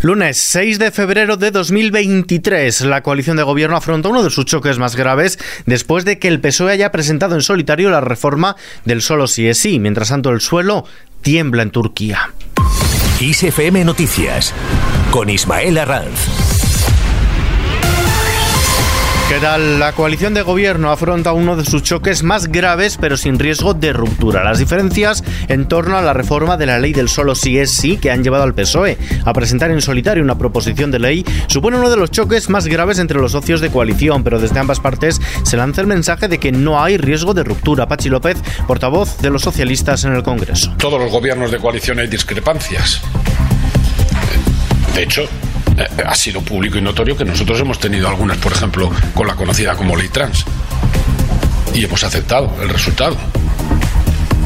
Lunes 6 de febrero de 2023, la coalición de gobierno afronta uno de sus choques más graves después de que el PSOE haya presentado en solitario la reforma del solo sí es sí. Mientras tanto, el suelo tiembla en Turquía. ISFM Noticias con Ismael Arranz. La coalición de gobierno afronta uno de sus choques más graves pero sin riesgo de ruptura. Las diferencias en torno a la reforma de la ley del solo sí es sí que han llevado al PSOE a presentar en solitario una proposición de ley supone uno de los choques más graves entre los socios de coalición, pero desde ambas partes se lanza el mensaje de que no hay riesgo de ruptura. Pachi López, portavoz de los socialistas en el Congreso. Todos los gobiernos de coalición hay discrepancias. De hecho, eh, ha sido público y notorio que nosotros hemos tenido algunas, por ejemplo, con la conocida como ley trans. Y hemos aceptado el resultado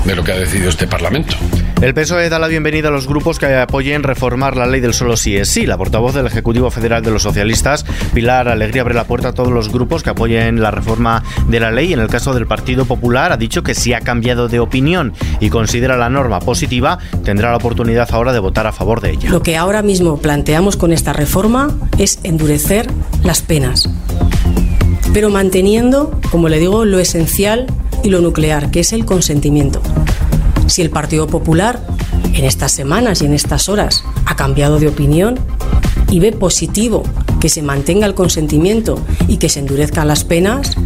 de lo que ha decidido este Parlamento. El PSOE da la bienvenida a los grupos que apoyen reformar la ley del solo sí es sí. La portavoz del Ejecutivo Federal de los Socialistas, Pilar Alegría, abre la puerta a todos los grupos que apoyen la reforma de la ley. En el caso del Partido Popular, ha dicho que si ha cambiado de opinión y considera la norma positiva, tendrá la oportunidad ahora de votar a favor de ella. Lo que ahora mismo planteamos con esta reforma es endurecer las penas, pero manteniendo, como le digo, lo esencial y lo nuclear, que es el consentimiento. Si el Partido Popular en estas semanas y en estas horas ha cambiado de opinión y ve positivo que se mantenga el consentimiento y que se endurezcan las penas,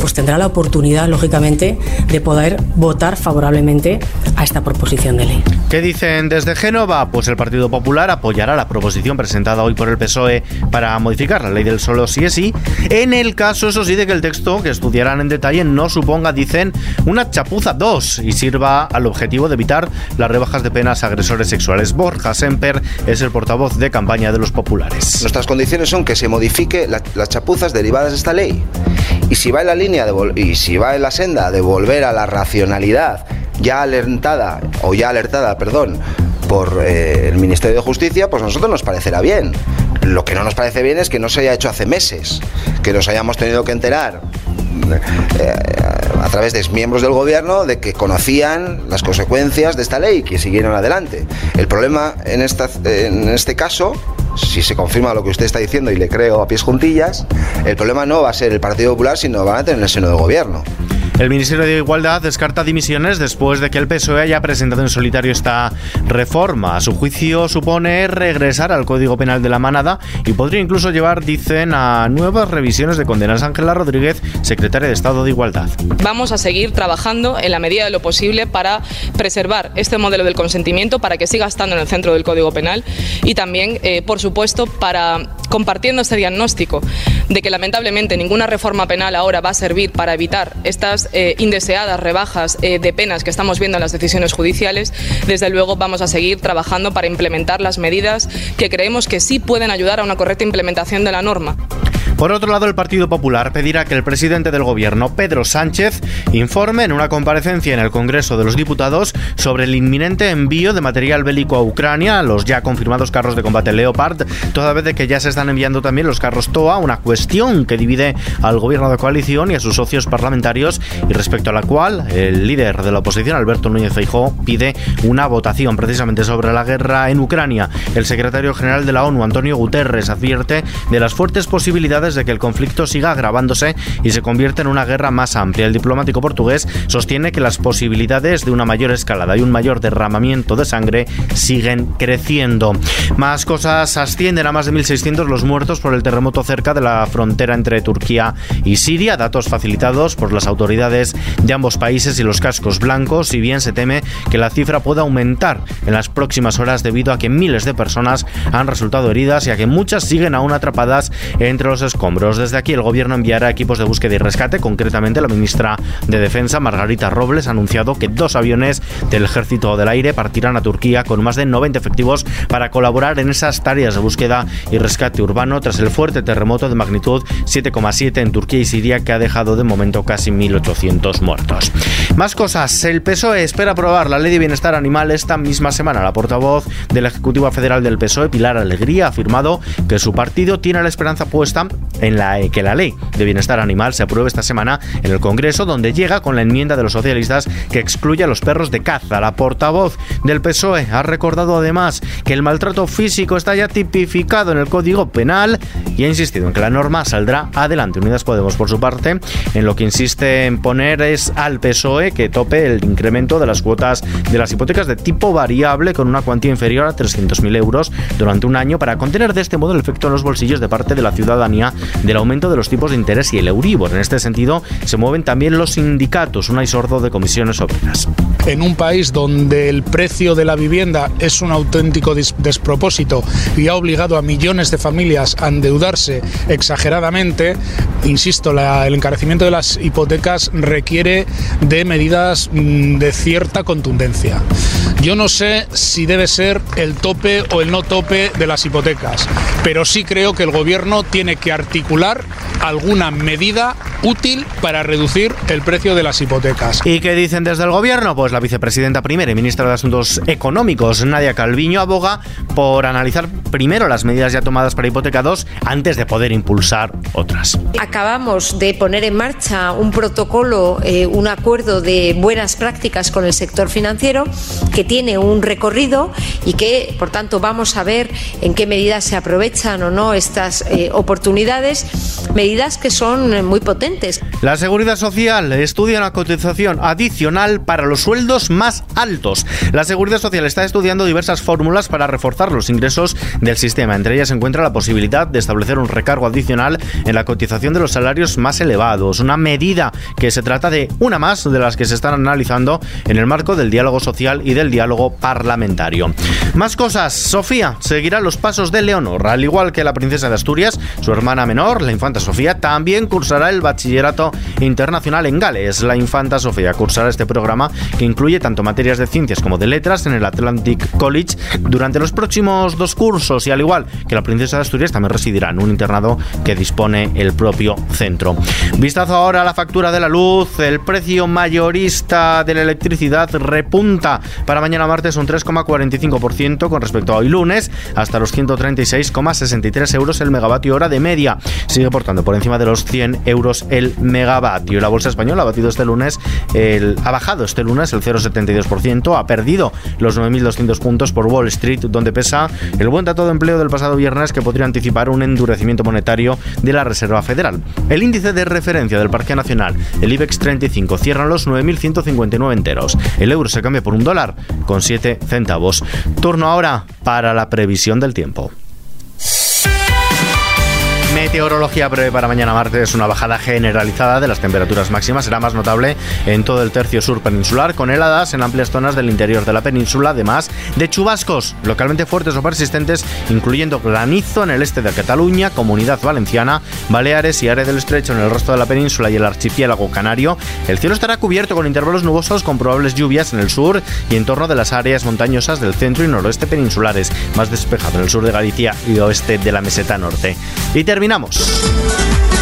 pues tendrá la oportunidad, lógicamente, de poder votar favorablemente a esta proposición de ley. ¿Qué dicen desde Génova? Pues el Partido Popular apoyará la proposición presentada hoy por el PSOE para modificar la ley del solo sí es sí, en el caso, eso sí, de que el texto que estudiarán en detalle no suponga, dicen, una chapuza 2 y sirva al objetivo de evitar las rebajas de penas a agresores sexuales. Borja Semper es el portavoz de campaña de los populares. Nuestras condiciones son que se modifique las chapuzas derivadas de esta ley. Y si va en la línea de y si va en la senda de volver a la racionalidad ya alertada o ya alertada, perdón, por eh, el Ministerio de Justicia, pues a nosotros nos parecerá bien. Lo que no nos parece bien es que no se haya hecho hace meses, que nos hayamos tenido que enterar eh, a través de miembros del gobierno de que conocían las consecuencias de esta ley y que siguieron adelante. El problema en, esta, en este caso si se confirma lo que usted está diciendo y le creo a pies juntillas, el problema no va a ser el Partido Popular, sino va a tener el seno del gobierno. El Ministerio de Igualdad descarta dimisiones después de que el PSOE haya presentado en solitario esta reforma. A su juicio supone regresar al Código Penal de la Manada y podría incluso llevar, dicen, a nuevas revisiones de condenas. Ángela Rodríguez, secretaria de Estado de Igualdad. Vamos a seguir trabajando en la medida de lo posible para preservar este modelo del consentimiento, para que siga estando en el centro del Código Penal y también, eh, por supuesto, para compartiendo este diagnóstico de que lamentablemente ninguna reforma penal ahora va a servir para evitar estas eh, indeseadas rebajas eh, de penas que estamos viendo en las decisiones judiciales, desde luego vamos a seguir trabajando para implementar las medidas que creemos que sí pueden ayudar a una correcta implementación de la norma. Por otro lado, el Partido Popular pedirá que el presidente del Gobierno, Pedro Sánchez, informe en una comparecencia en el Congreso de los Diputados sobre el inminente envío de material bélico a Ucrania, los ya confirmados carros de combate Leopard, toda vez de que ya se están enviando también los carros TOA, una cuestión que divide al Gobierno de coalición y a sus socios parlamentarios y respecto a la cual el líder de la oposición, Alberto Núñez Feijóo, pide una votación precisamente sobre la guerra en Ucrania. El secretario general de la ONU, Antonio Guterres, advierte de las fuertes posibilidades de que el conflicto siga agravándose y se convierta en una guerra más amplia. El diplomático portugués sostiene que las posibilidades de una mayor escalada y un mayor derramamiento de sangre siguen creciendo. Más cosas ascienden a más de 1.600 los muertos por el terremoto cerca de la frontera entre Turquía y Siria, datos facilitados por las autoridades de ambos países y los cascos blancos, si bien se teme que la cifra pueda aumentar en las próximas horas debido a que miles de personas han resultado heridas y a que muchas siguen aún atrapadas entre los desde aquí el gobierno enviará equipos de búsqueda y rescate. Concretamente, la ministra de Defensa, Margarita Robles, ha anunciado que dos aviones del Ejército del Aire partirán a Turquía con más de 90 efectivos para colaborar en esas tareas de búsqueda y rescate urbano tras el fuerte terremoto de magnitud 7,7 en Turquía y Siria que ha dejado de momento casi 1.800 muertos. Más cosas. El PSOE espera aprobar la Ley de Bienestar Animal esta misma semana. La portavoz de la Ejecutiva Federal del PSOE, Pilar Alegría, ha afirmado que su partido tiene la esperanza puesta en la que la ley de bienestar animal se apruebe esta semana en el Congreso, donde llega con la enmienda de los socialistas que excluye a los perros de caza. La portavoz del PSOE ha recordado además que el maltrato físico está ya tipificado en el Código Penal y ha insistido en que la norma saldrá adelante. Unidas Podemos, por su parte, en lo que insiste en poner es al PSOE que tope el incremento de las cuotas de las hipotecas de tipo variable con una cuantía inferior a 300.000 euros durante un año para contener de este modo el efecto en los bolsillos de parte de la ciudadanía del aumento de los tipos de interés y el Euribor. En este sentido, se mueven también los sindicatos, un sordo de comisiones obreras. En un país donde el precio de la vivienda es un auténtico despropósito y ha obligado a millones de familias a endeudarse exageradamente, insisto, el encarecimiento de las hipotecas requiere de medidas mm, de cierta contundencia. Yo no sé si debe ser el tope o el no tope de las hipotecas, pero sí creo que el gobierno tiene que articular alguna medida útil para reducir el precio de las hipotecas. ¿Y qué dicen desde el gobierno? Pues la vicepresidenta primera y ministra de Asuntos Económicos, Nadia Calviño, aboga por analizar primero las medidas ya tomadas para hipotecados antes de poder impulsar otras. Acabamos de poner en marcha un protocolo, eh, un acuerdo de buenas prácticas con el sector financiero que tiene un recorrido y que, por tanto, vamos a ver en qué medidas se aprovechan o no estas eh, oportunidades, medidas que son muy potentes. La Seguridad Social estudia una cotización adicional para los sueldos más altos. La Seguridad Social está estudiando diversas fórmulas para reforzar los ingresos del sistema. Entre ellas se encuentra la posibilidad de establecer un recargo adicional en la cotización de los salarios más elevados. Una medida que se trata de una más de las que se están analizando en el marco del diálogo social y del diálogo parlamentario. Más cosas. Sofía seguirá los pasos de Leonor. Al igual que la princesa de Asturias, su hermana menor, la infanta Sofía, también cursará el bachillerato internacional en Gales. La infanta Sofía cursará este programa que incluye tanto materias de ciencias como de letras en el Atlantic College durante los próximos dos cursos y al igual que la princesa de Asturias también residirá en un internado que dispone el propio centro. Vistazo ahora a la factura de la luz. El precio mayorista de la electricidad repunta para mañana martes un 3,45% con respecto a hoy lunes hasta los 136,63 euros el megavatio hora de media. Sigue portando por encima de los 100 euros el megavatio. La bolsa española ha batido este lunes, el, ha bajado este lunes el 0,72%, ha perdido los 9.200 puntos por Wall Street, donde pesa el buen dato de empleo del pasado viernes que podría anticipar un endurecimiento monetario de la Reserva Federal. El índice de referencia del Parque Nacional, el IBEX 35, cierra los 9.159 enteros. El euro se cambia por un dólar con 7 centavos. Turno ahora para la previsión del tiempo. Meteorología prevé para mañana martes una bajada generalizada de las temperaturas máximas. Será más notable en todo el tercio sur peninsular, con heladas en amplias zonas del interior de la península, además de chubascos localmente fuertes o persistentes, incluyendo granizo en el este de Cataluña, Comunidad Valenciana, Baleares y área del Estrecho en el resto de la península y el archipiélago canario. El cielo estará cubierto con intervalos nubosos con probables lluvias en el sur y en torno de las áreas montañosas del centro y noroeste peninsulares, más despejado en el sur de Galicia y oeste de la meseta norte. Y terminamos. Mar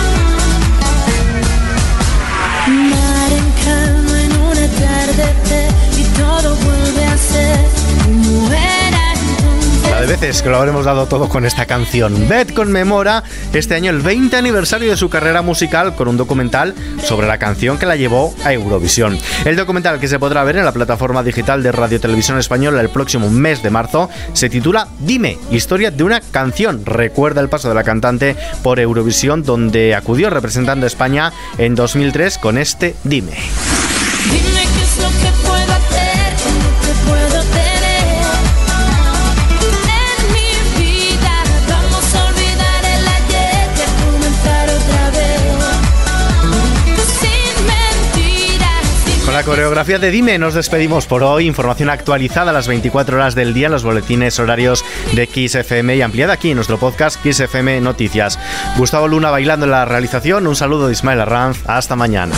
veces que lo habremos dado todo con esta canción. Beth conmemora este año el 20 aniversario de su carrera musical con un documental sobre la canción que la llevó a Eurovisión. El documental que se podrá ver en la plataforma digital de Radio Televisión Española el próximo mes de marzo se titula Dime, historia de una canción. Recuerda el paso de la cantante por Eurovisión donde acudió representando a España en 2003 con este Dime. Dime qué es lo que coreografía de Dime nos despedimos por hoy. Información actualizada a las 24 horas del día en los boletines horarios de Kiss FM y ampliada aquí en nuestro podcast Kiss FM Noticias. Gustavo Luna bailando en la realización. Un saludo de Ismael Arranz. Hasta mañana.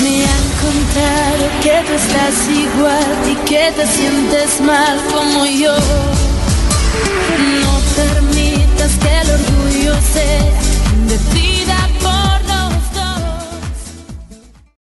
Me han contado que estás igual y que te sientes mal como yo. No permitas que el orgullo sea de